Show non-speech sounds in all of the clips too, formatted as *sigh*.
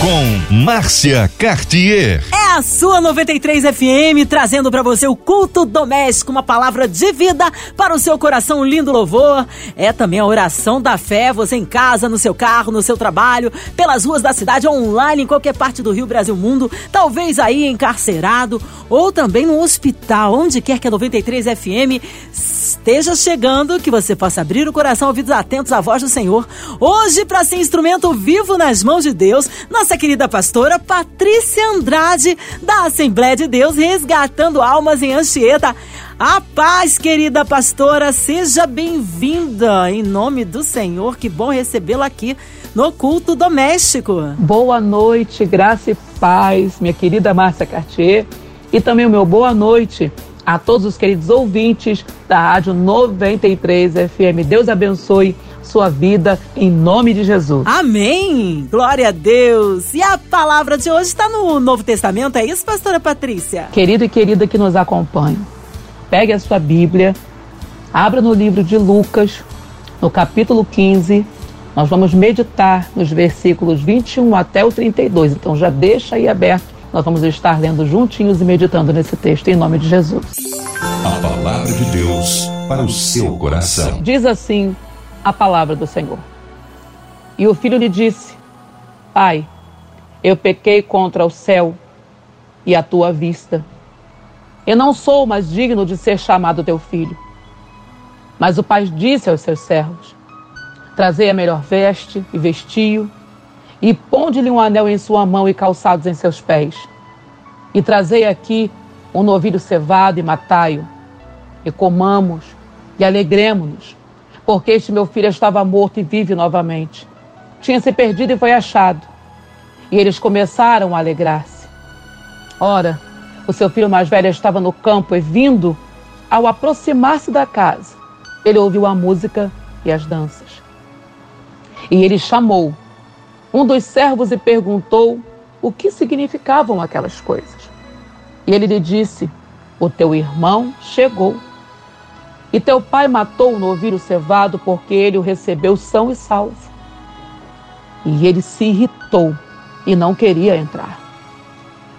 Com Márcia Cartier. É a sua 93 FM trazendo para você o culto doméstico, uma palavra de vida para o seu coração, um lindo louvor. É também a oração da fé, você em casa, no seu carro, no seu trabalho, pelas ruas da cidade, online, em qualquer parte do Rio, Brasil, mundo, talvez aí encarcerado ou também no hospital, onde quer que a 93 FM esteja chegando, que você possa abrir o coração, ouvidos atentos à voz do Senhor. Hoje, para ser instrumento vivo nas mãos de Deus, nossa querida pastora Patrícia Andrade, da Assembleia de Deus, resgatando almas em Anchieta. A paz, querida pastora, seja bem-vinda em nome do Senhor. Que bom recebê-la aqui no culto doméstico. Boa noite, graça e paz, minha querida Márcia Cartier. E também o meu boa noite a todos os queridos ouvintes da Rádio 93 FM. Deus abençoe sua vida em nome de Jesus. Amém! Glória a Deus! E a palavra de hoje está no Novo Testamento, é isso, pastora Patrícia? Querido e querida que nos acompanha, pegue a sua Bíblia, abra no livro de Lucas, no capítulo 15. Nós vamos meditar nos versículos 21 até o 32. Então já deixa aí aberto nós vamos estar lendo juntinhos e meditando nesse texto em nome de Jesus. A palavra de Deus para o seu coração. Diz assim a palavra do Senhor. E o filho lhe disse: Pai, eu pequei contra o céu e a tua vista. Eu não sou mais digno de ser chamado teu filho. Mas o pai disse aos seus servos: Trazei a melhor veste e vestiu e ponde-lhe um anel em sua mão e calçados em seus pés. E trazei aqui um novilho cevado e matai-o, e comamos e alegremos-nos, porque este meu filho estava morto e vive novamente. Tinha se perdido e foi achado. E eles começaram a alegrar-se. Ora, o seu filho mais velho estava no campo e, vindo, ao aproximar-se da casa, ele ouviu a música e as danças. E ele chamou um dos servos lhe perguntou o que significavam aquelas coisas. E ele lhe disse: O teu irmão chegou. E teu pai matou o novilho cevado porque ele o recebeu são e salvo. E ele se irritou e não queria entrar.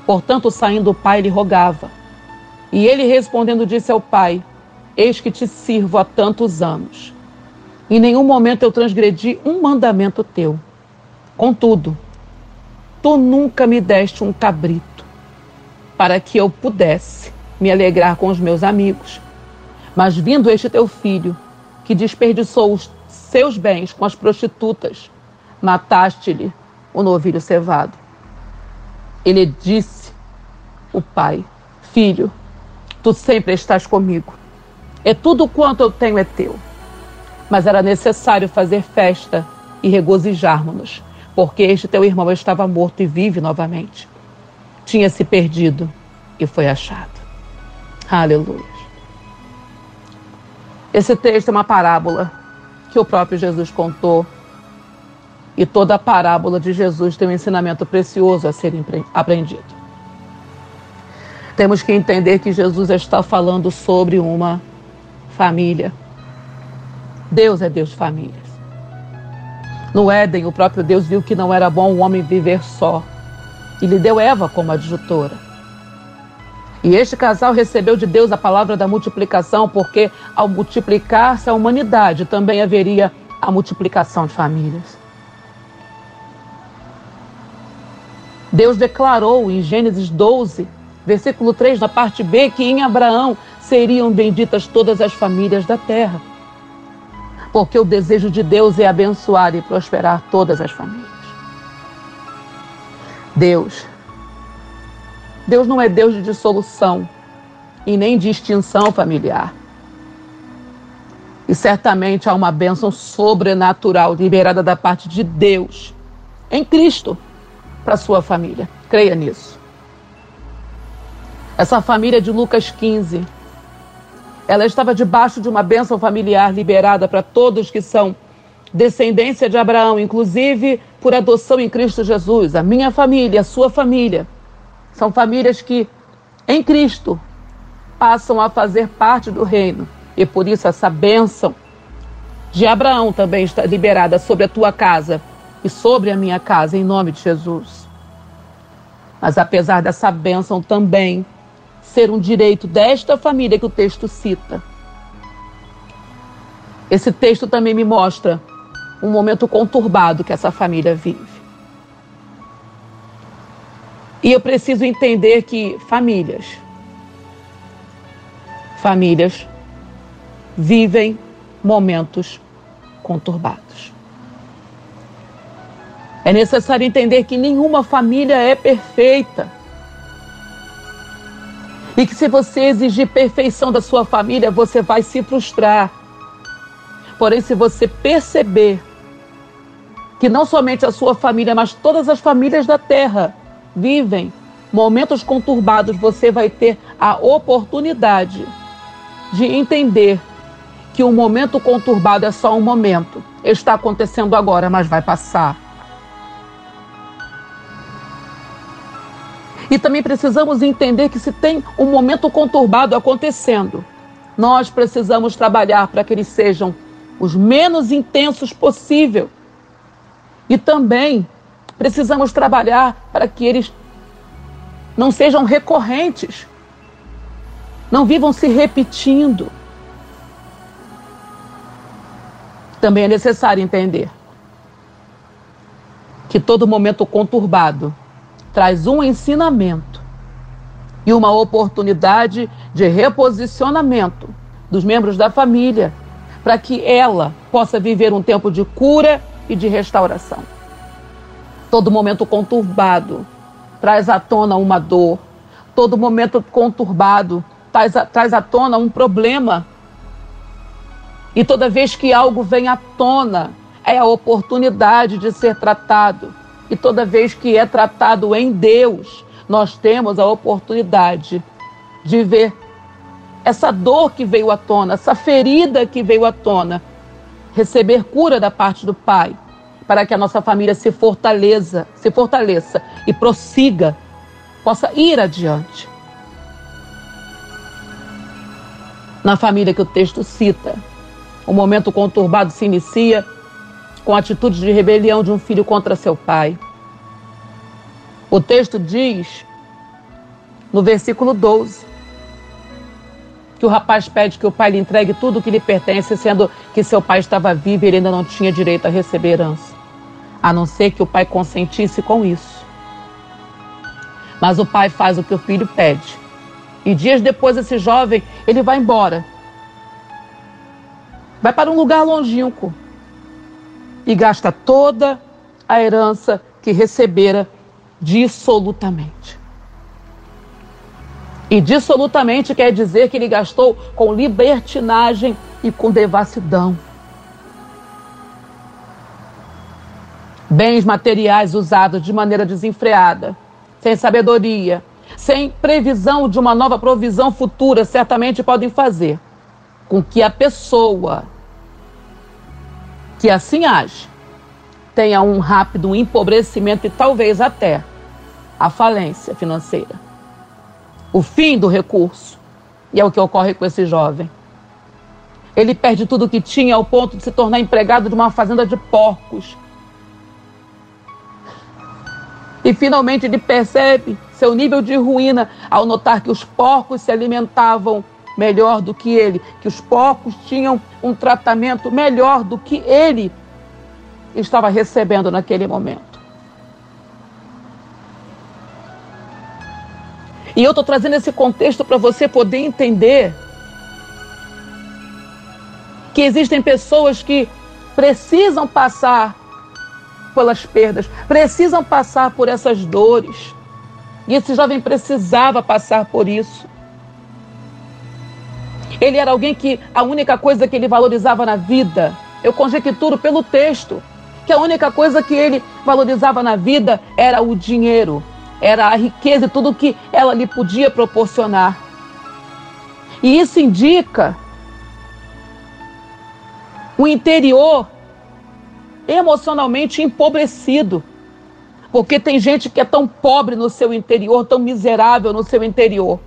Portanto, saindo o pai lhe rogava. E ele respondendo disse ao pai: Eis que te sirvo há tantos anos. Em nenhum momento eu transgredi um mandamento teu. Contudo, tu nunca me deste um cabrito para que eu pudesse me alegrar com os meus amigos. Mas vindo este teu filho, que desperdiçou os seus bens com as prostitutas, mataste-lhe o novilho cevado. Ele disse, o pai, filho, tu sempre estás comigo. E tudo quanto eu tenho é teu. Mas era necessário fazer festa e regozijarmos-nos porque este teu irmão estava morto e vive novamente. Tinha se perdido e foi achado. Aleluia. Esse texto é uma parábola que o próprio Jesus contou. E toda parábola de Jesus tem um ensinamento precioso a ser aprendido. Temos que entender que Jesus está falando sobre uma família. Deus é Deus de família. No Éden, o próprio Deus viu que não era bom o homem viver só e lhe deu Eva como adjutora. E este casal recebeu de Deus a palavra da multiplicação, porque ao multiplicar-se a humanidade também haveria a multiplicação de famílias. Deus declarou em Gênesis 12, versículo 3, na parte B, que em Abraão seriam benditas todas as famílias da terra porque o desejo de Deus é abençoar e prosperar todas as famílias. Deus. Deus não é Deus de dissolução e nem de extinção familiar. E certamente há uma bênção sobrenatural liberada da parte de Deus em Cristo para sua família. Creia nisso. Essa família de Lucas 15 ela estava debaixo de uma bênção familiar liberada para todos que são descendência de Abraão, inclusive por adoção em Cristo Jesus. A minha família, a sua família, são famílias que em Cristo passam a fazer parte do reino. E por isso essa bênção de Abraão também está liberada sobre a tua casa e sobre a minha casa, em nome de Jesus. Mas apesar dessa bênção também ser um direito desta família que o texto cita, esse texto também me mostra um momento conturbado que essa família vive. E eu preciso entender que famílias, famílias vivem momentos conturbados. É necessário entender que nenhuma família é perfeita. E que se você exigir perfeição da sua família, você vai se frustrar. Porém, se você perceber que não somente a sua família, mas todas as famílias da terra vivem momentos conturbados, você vai ter a oportunidade de entender que um momento conturbado é só um momento. Está acontecendo agora, mas vai passar. E também precisamos entender que se tem um momento conturbado acontecendo, nós precisamos trabalhar para que eles sejam os menos intensos possível. E também precisamos trabalhar para que eles não sejam recorrentes, não vivam se repetindo. Também é necessário entender que todo momento conturbado traz um ensinamento e uma oportunidade de reposicionamento dos membros da família para que ela possa viver um tempo de cura e de restauração. Todo momento conturbado traz à tona uma dor, todo momento conturbado traz, traz à tona um problema. E toda vez que algo vem à tona, é a oportunidade de ser tratado. E toda vez que é tratado em Deus, nós temos a oportunidade de ver essa dor que veio à tona, essa ferida que veio à tona, receber cura da parte do Pai, para que a nossa família se fortaleça, se fortaleça e prossiga, possa ir adiante. Na família que o texto cita, o momento conturbado se inicia com a atitude de rebelião de um filho contra seu pai. O texto diz, no versículo 12, que o rapaz pede que o pai lhe entregue tudo o que lhe pertence, sendo que seu pai estava vivo e ele ainda não tinha direito a receber herança, a não ser que o pai consentisse com isso. Mas o pai faz o que o filho pede. E dias depois esse jovem, ele vai embora vai para um lugar longínquo e gasta toda a herança que recebera dissolutamente. E dissolutamente quer dizer que ele gastou com libertinagem e com devassidão. Bens materiais usados de maneira desenfreada, sem sabedoria, sem previsão de uma nova provisão futura, certamente podem fazer com que a pessoa que assim age tenha um rápido empobrecimento e talvez até a falência financeira. O fim do recurso. E é o que ocorre com esse jovem. Ele perde tudo o que tinha ao ponto de se tornar empregado de uma fazenda de porcos. E finalmente ele percebe seu nível de ruína ao notar que os porcos se alimentavam melhor do que ele, que os porcos tinham um tratamento melhor do que ele estava recebendo naquele momento. E eu estou trazendo esse contexto para você poder entender que existem pessoas que precisam passar pelas perdas, precisam passar por essas dores. E esse jovem precisava passar por isso. Ele era alguém que a única coisa que ele valorizava na vida, eu conjecturo pelo texto, que a única coisa que ele valorizava na vida era o dinheiro, era a riqueza e tudo que ela lhe podia proporcionar. E isso indica o interior emocionalmente empobrecido. Porque tem gente que é tão pobre no seu interior, tão miserável no seu interior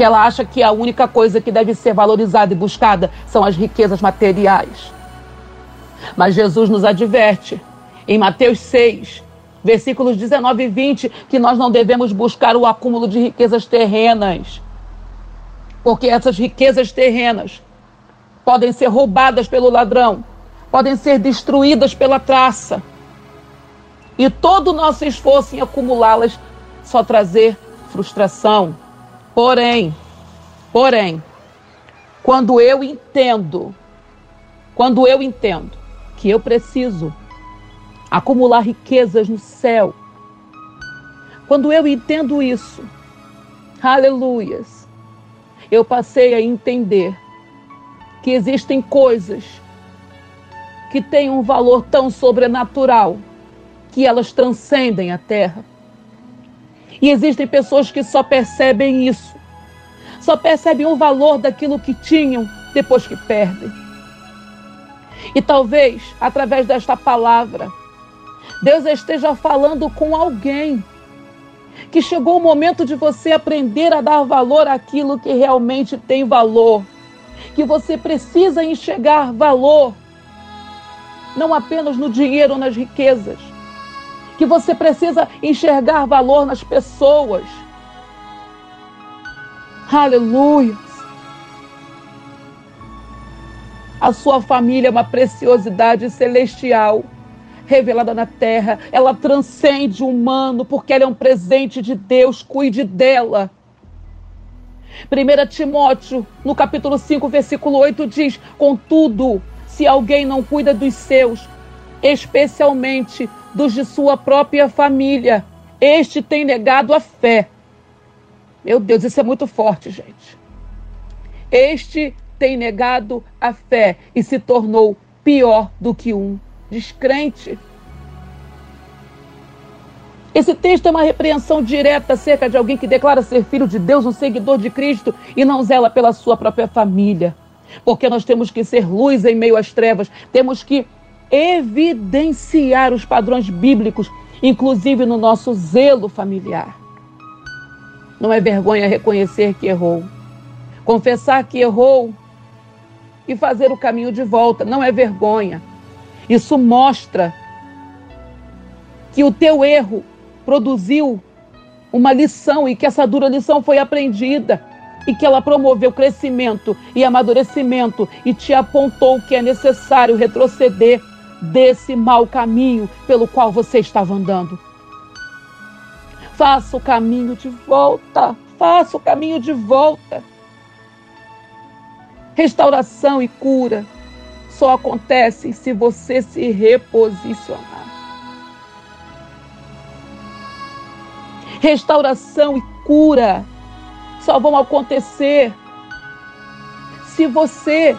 porque ela acha que a única coisa que deve ser valorizada e buscada são as riquezas materiais. Mas Jesus nos adverte em Mateus 6, versículos 19 e 20, que nós não devemos buscar o acúmulo de riquezas terrenas, porque essas riquezas terrenas podem ser roubadas pelo ladrão, podem ser destruídas pela traça. E todo o nosso esforço em acumulá-las só trazer frustração. Porém, porém, quando eu entendo, quando eu entendo que eu preciso acumular riquezas no céu, quando eu entendo isso, aleluias, eu passei a entender que existem coisas que têm um valor tão sobrenatural que elas transcendem a terra. E existem pessoas que só percebem isso, só percebem o valor daquilo que tinham depois que perdem. E talvez, através desta palavra, Deus esteja falando com alguém que chegou o momento de você aprender a dar valor àquilo que realmente tem valor, que você precisa enxergar valor não apenas no dinheiro ou nas riquezas, que você precisa enxergar valor nas pessoas. Aleluia. A sua família é uma preciosidade celestial revelada na terra. Ela transcende o humano porque ela é um presente de Deus. Cuide dela. 1 Timóteo, no capítulo 5, versículo 8, diz: Contudo, se alguém não cuida dos seus, especialmente dos de sua própria família. Este tem negado a fé. Meu Deus, isso é muito forte, gente. Este tem negado a fé e se tornou pior do que um descrente. Esse texto é uma repreensão direta acerca de alguém que declara ser filho de Deus, um seguidor de Cristo e não zela pela sua própria família. Porque nós temos que ser luz em meio às trevas, temos que evidenciar os padrões bíblicos, inclusive no nosso zelo familiar. Não é vergonha reconhecer que errou. Confessar que errou e fazer o caminho de volta não é vergonha. Isso mostra que o teu erro produziu uma lição e que essa dura lição foi aprendida e que ela promoveu crescimento e amadurecimento e te apontou que é necessário retroceder desse mau caminho pelo qual você estava andando. Faça o caminho de volta. Faça o caminho de volta. Restauração e cura só acontecem se você se reposicionar. Restauração e cura só vão acontecer se você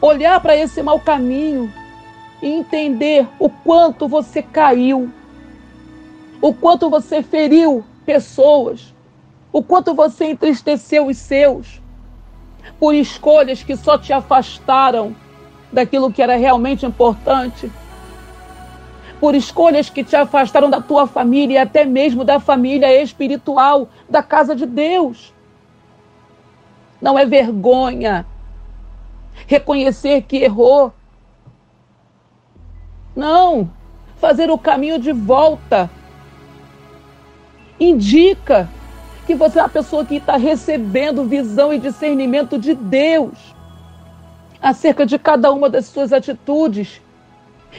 olhar para esse mau caminho e entender o quanto você caiu, o quanto você feriu pessoas, o quanto você entristeceu os seus por escolhas que só te afastaram daquilo que era realmente importante, por escolhas que te afastaram da tua família e até mesmo da família espiritual, da casa de Deus. Não é vergonha reconhecer que errou, não, fazer o caminho de volta. Indica que você é uma pessoa que está recebendo visão e discernimento de Deus acerca de cada uma das suas atitudes.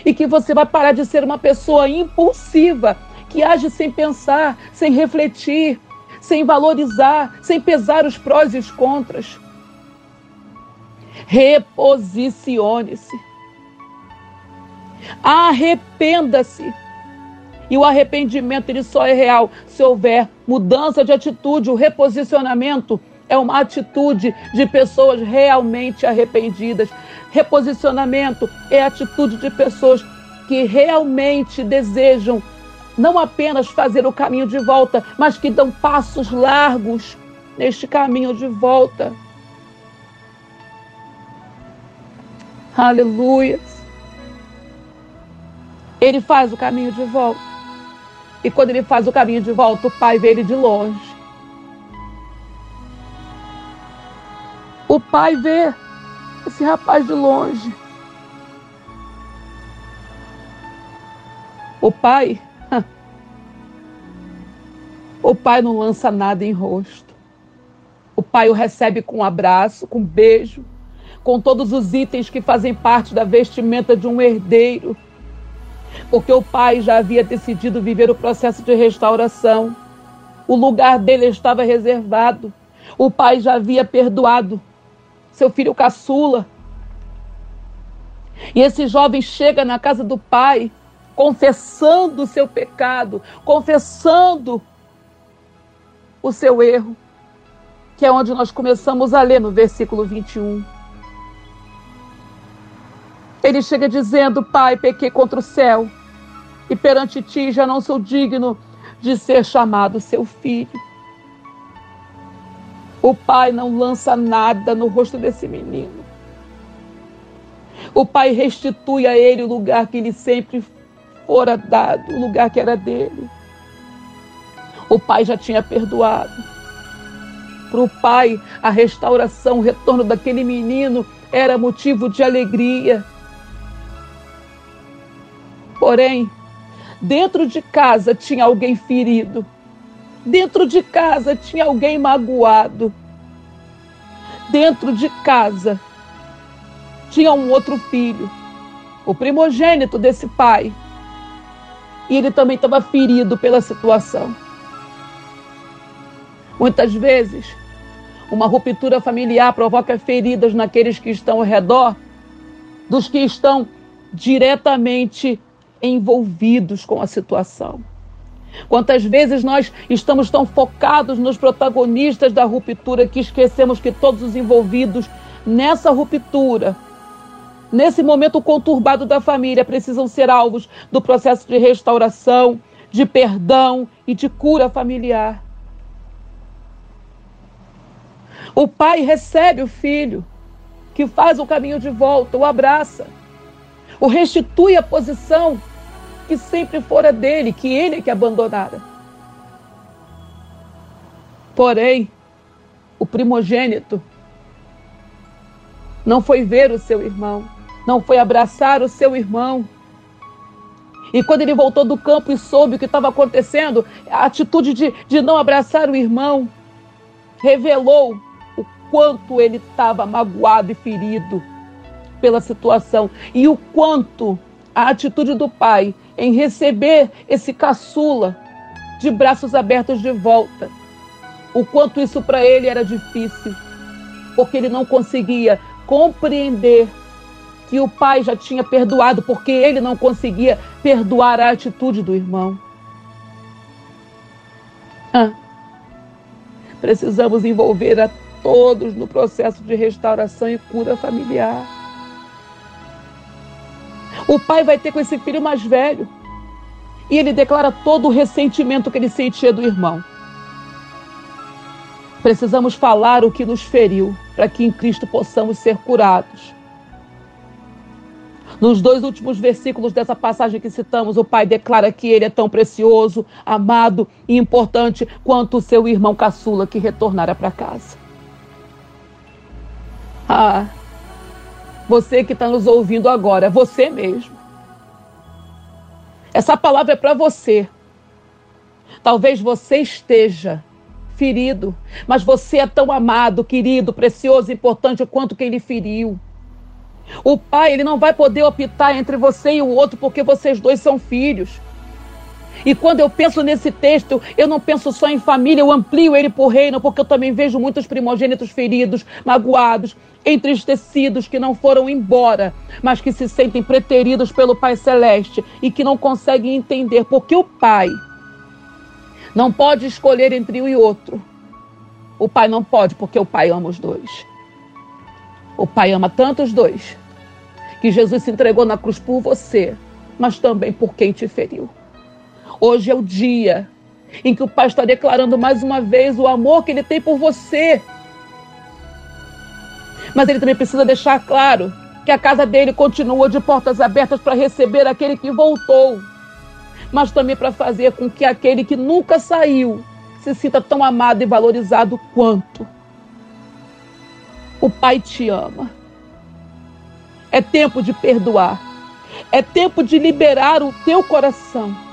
E que você vai parar de ser uma pessoa impulsiva, que age sem pensar, sem refletir, sem valorizar, sem pesar os prós e os contras. Reposicione-se. Arrependa-se. E o arrependimento ele só é real se houver mudança de atitude. O reposicionamento é uma atitude de pessoas realmente arrependidas. Reposicionamento é a atitude de pessoas que realmente desejam não apenas fazer o caminho de volta, mas que dão passos largos neste caminho de volta. Aleluia. Ele faz o caminho de volta. E quando ele faz o caminho de volta, o pai vê ele de longe. O pai vê esse rapaz de longe. O pai. *laughs* O pai não lança nada em rosto. O pai o recebe com um abraço, com um beijo, com todos os itens que fazem parte da vestimenta de um herdeiro. Porque o pai já havia decidido viver o processo de restauração. O lugar dele estava reservado. O pai já havia perdoado seu filho caçula. E esse jovem chega na casa do pai, confessando o seu pecado, confessando o seu erro, que é onde nós começamos a ler no versículo 21. Ele chega dizendo: Pai, pequei contra o céu, e perante ti já não sou digno de ser chamado seu filho. O pai não lança nada no rosto desse menino. O pai restitui a ele o lugar que lhe sempre fora dado, o lugar que era dele. O pai já tinha perdoado. Para o pai, a restauração, o retorno daquele menino era motivo de alegria. Porém, dentro de casa tinha alguém ferido. Dentro de casa tinha alguém magoado. Dentro de casa tinha um outro filho, o primogênito desse pai. E ele também estava ferido pela situação. Muitas vezes, uma ruptura familiar provoca feridas naqueles que estão ao redor, dos que estão diretamente envolvidos com a situação. Quantas vezes nós estamos tão focados nos protagonistas da ruptura que esquecemos que todos os envolvidos nessa ruptura, nesse momento conturbado da família, precisam ser alvos do processo de restauração, de perdão e de cura familiar. O pai recebe o filho, que faz o caminho de volta, o abraça, o restitui a posição que sempre fora dele, que ele é que abandonara. Porém, o primogênito não foi ver o seu irmão, não foi abraçar o seu irmão. E quando ele voltou do campo e soube o que estava acontecendo, a atitude de, de não abraçar o irmão revelou o quanto ele estava magoado e ferido pela situação e o quanto a atitude do pai em receber esse caçula de braços abertos de volta. O quanto isso para ele era difícil, porque ele não conseguia compreender que o pai já tinha perdoado, porque ele não conseguia perdoar a atitude do irmão. Ah, precisamos envolver a todos no processo de restauração e cura familiar. O pai vai ter com esse filho mais velho. E ele declara todo o ressentimento que ele sentia do irmão. Precisamos falar o que nos feriu, para que em Cristo possamos ser curados. Nos dois últimos versículos dessa passagem que citamos, o pai declara que ele é tão precioso, amado e importante quanto o seu irmão caçula que retornara para casa. Ah, você que está nos ouvindo agora, você mesmo. Essa palavra é para você. Talvez você esteja ferido, mas você é tão amado, querido, precioso, importante quanto quem lhe feriu. O pai, ele não vai poder optar entre você e o outro porque vocês dois são filhos. E quando eu penso nesse texto, eu não penso só em família, eu amplio ele por reino, porque eu também vejo muitos primogênitos feridos, magoados, entristecidos, que não foram embora, mas que se sentem preteridos pelo Pai Celeste e que não conseguem entender porque o Pai não pode escolher entre um e outro. O Pai não pode, porque o Pai ama os dois. O Pai ama tanto os dois que Jesus se entregou na cruz por você, mas também por quem te feriu. Hoje é o dia em que o Pai está declarando mais uma vez o amor que ele tem por você. Mas ele também precisa deixar claro que a casa dele continua de portas abertas para receber aquele que voltou, mas também para fazer com que aquele que nunca saiu se sinta tão amado e valorizado quanto. O Pai te ama. É tempo de perdoar. É tempo de liberar o teu coração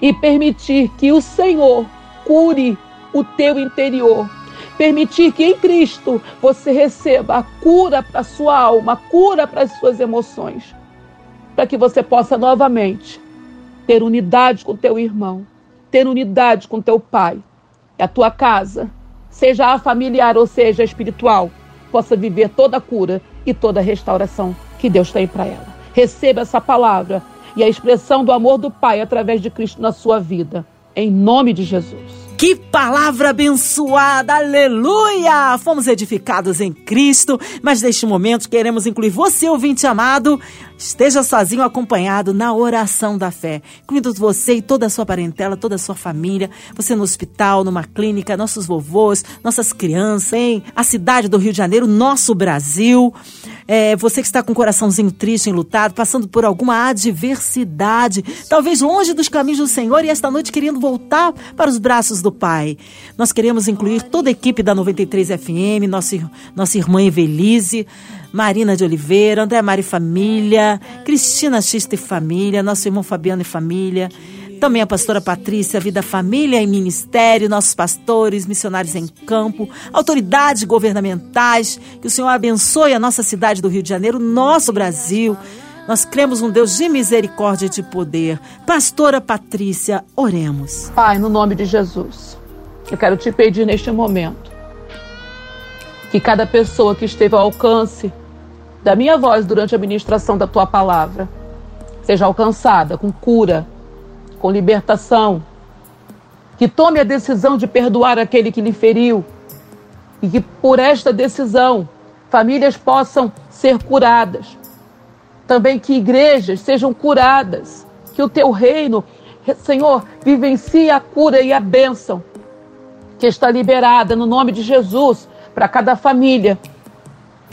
e permitir que o Senhor cure o teu interior. Permitir que em Cristo você receba a cura para a sua alma, a cura para as suas emoções, para que você possa novamente ter unidade com teu irmão, ter unidade com teu pai, a tua casa, seja a familiar ou seja a espiritual, possa viver toda a cura e toda a restauração que Deus tem para ela. Receba essa palavra e a expressão do amor do Pai através de Cristo na sua vida. Em nome de Jesus. Que palavra abençoada, aleluia! Fomos edificados em Cristo, mas neste momento queremos incluir você, ouvinte amado, esteja sozinho acompanhado na oração da fé, incluindo você e toda a sua parentela, toda a sua família, você no hospital, numa clínica, nossos vovôs, nossas crianças, em a cidade do Rio de Janeiro, nosso Brasil. É, você que está com o coraçãozinho triste, enlutado, passando por alguma adversidade, talvez longe dos caminhos do Senhor e esta noite querendo voltar para os braços do Pai. Nós queremos incluir toda a equipe da 93 FM, nossa, nossa irmã Evelise, Marina de Oliveira, André Mari Família, Cristina Xista e Família, nosso irmão Fabiano e Família também a pastora Patrícia, Vida Família e Ministério, nossos pastores, missionários em campo, autoridades governamentais. Que o Senhor abençoe a nossa cidade do Rio de Janeiro, nosso Brasil. Nós cremos um Deus de misericórdia e de poder. Pastora Patrícia, oremos. Pai, no nome de Jesus, eu quero te pedir neste momento que cada pessoa que esteve ao alcance da minha voz durante a ministração da tua palavra seja alcançada com cura, com libertação, que tome a decisão de perdoar aquele que lhe feriu e que por esta decisão famílias possam ser curadas. Também que igrejas sejam curadas, que o teu reino, Senhor, vivencie a cura e a bênção que está liberada no nome de Jesus para cada família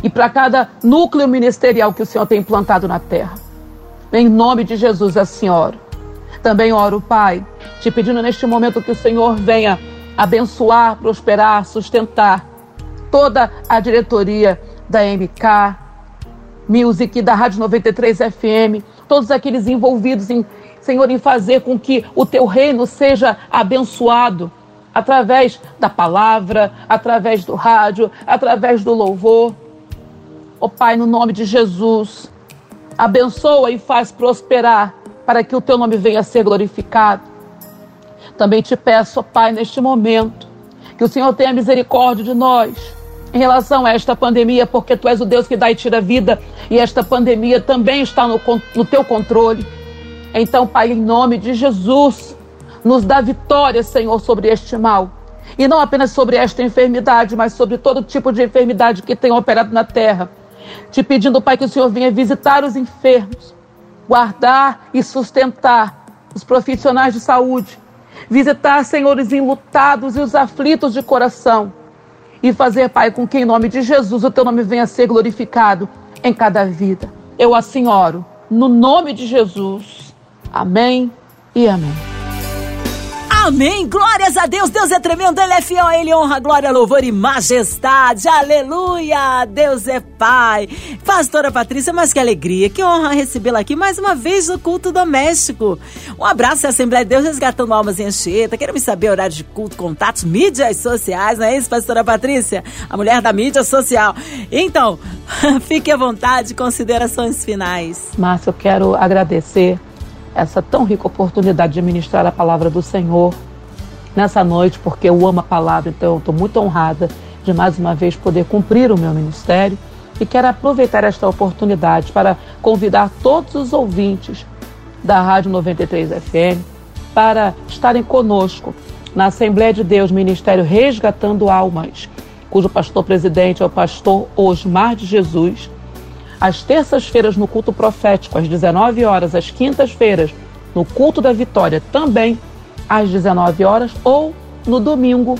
e para cada núcleo ministerial que o Senhor tem implantado na terra. Em nome de Jesus, a Senhora. Também oro, Pai, te pedindo neste momento que o Senhor venha abençoar, prosperar, sustentar toda a diretoria da MK Music, da Rádio 93 FM, todos aqueles envolvidos em, Senhor, em fazer com que o teu reino seja abençoado através da palavra, através do rádio, através do louvor. Ó oh, Pai, no nome de Jesus, abençoa e faz prosperar para que o teu nome venha a ser glorificado. Também te peço, ó Pai, neste momento, que o Senhor tenha misericórdia de nós em relação a esta pandemia, porque tu és o Deus que dá e tira vida, e esta pandemia também está no, no teu controle. Então, Pai, em nome de Jesus, nos dá vitória, Senhor, sobre este mal. E não apenas sobre esta enfermidade, mas sobre todo tipo de enfermidade que tem operado na terra. Te pedindo, Pai, que o Senhor venha visitar os enfermos, guardar e sustentar os profissionais de saúde, visitar, senhores enlutados e os aflitos de coração e fazer, Pai, com que em nome de Jesus o teu nome venha a ser glorificado em cada vida. Eu assim oro, no nome de Jesus. Amém e amém. Amém. Glórias a Deus. Deus é tremendo. Ele é fiel. Ele honra, glória, louvor e majestade. Aleluia. Deus é Pai. Pastora Patrícia, mas que alegria. Que honra recebê-la aqui mais uma vez no culto doméstico. Um abraço à Assembleia de Deus resgatando almas em Anchieta. Queremos saber horário de culto, contatos, mídias sociais, não é isso, Pastora Patrícia? A mulher da mídia social. Então, *laughs* fique à vontade. Considerações finais. Márcia, eu quero agradecer essa tão rica oportunidade de ministrar a palavra do Senhor nessa noite, porque eu amo a palavra, então estou muito honrada de mais uma vez poder cumprir o meu ministério. E quero aproveitar esta oportunidade para convidar todos os ouvintes da Rádio 93 FM para estarem conosco na Assembleia de Deus Ministério Resgatando Almas, cujo pastor presidente é o pastor Osmar de Jesus às terças-feiras no culto profético, às 19 horas, às quintas-feiras no culto da vitória, também às 19 horas, ou no domingo,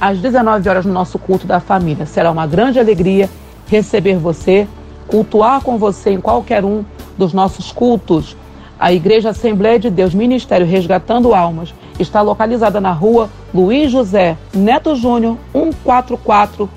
às 19 horas, no nosso culto da família. Será uma grande alegria receber você, cultuar com você em qualquer um dos nossos cultos. A Igreja Assembleia de Deus Ministério Resgatando Almas está localizada na rua Luiz José Neto Júnior, 144,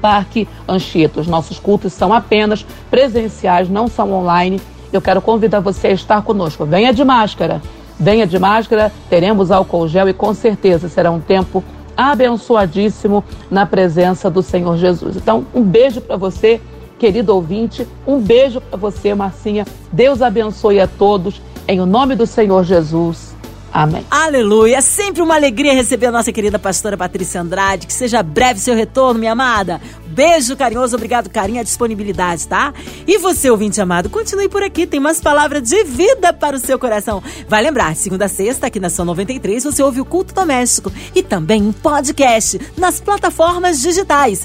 Parque Anchieta. Os nossos cultos são apenas presenciais, não são online. Eu quero convidar você a estar conosco. Venha de máscara. Venha de máscara, teremos álcool gel e com certeza será um tempo abençoadíssimo na presença do Senhor Jesus. Então, um beijo para você, querido ouvinte. Um beijo para você, Marcinha. Deus abençoe a todos. Em o nome do Senhor Jesus. Amém. Aleluia. É sempre uma alegria receber a nossa querida pastora Patrícia Andrade. Que seja breve seu retorno, minha amada. Beijo carinhoso, obrigado, carinho, a disponibilidade, tá? E você, ouvinte amado, continue por aqui, tem umas palavras de vida para o seu coração. Vai lembrar, segunda a sexta, aqui na São 93, você ouve o Culto Doméstico e também um podcast nas plataformas digitais.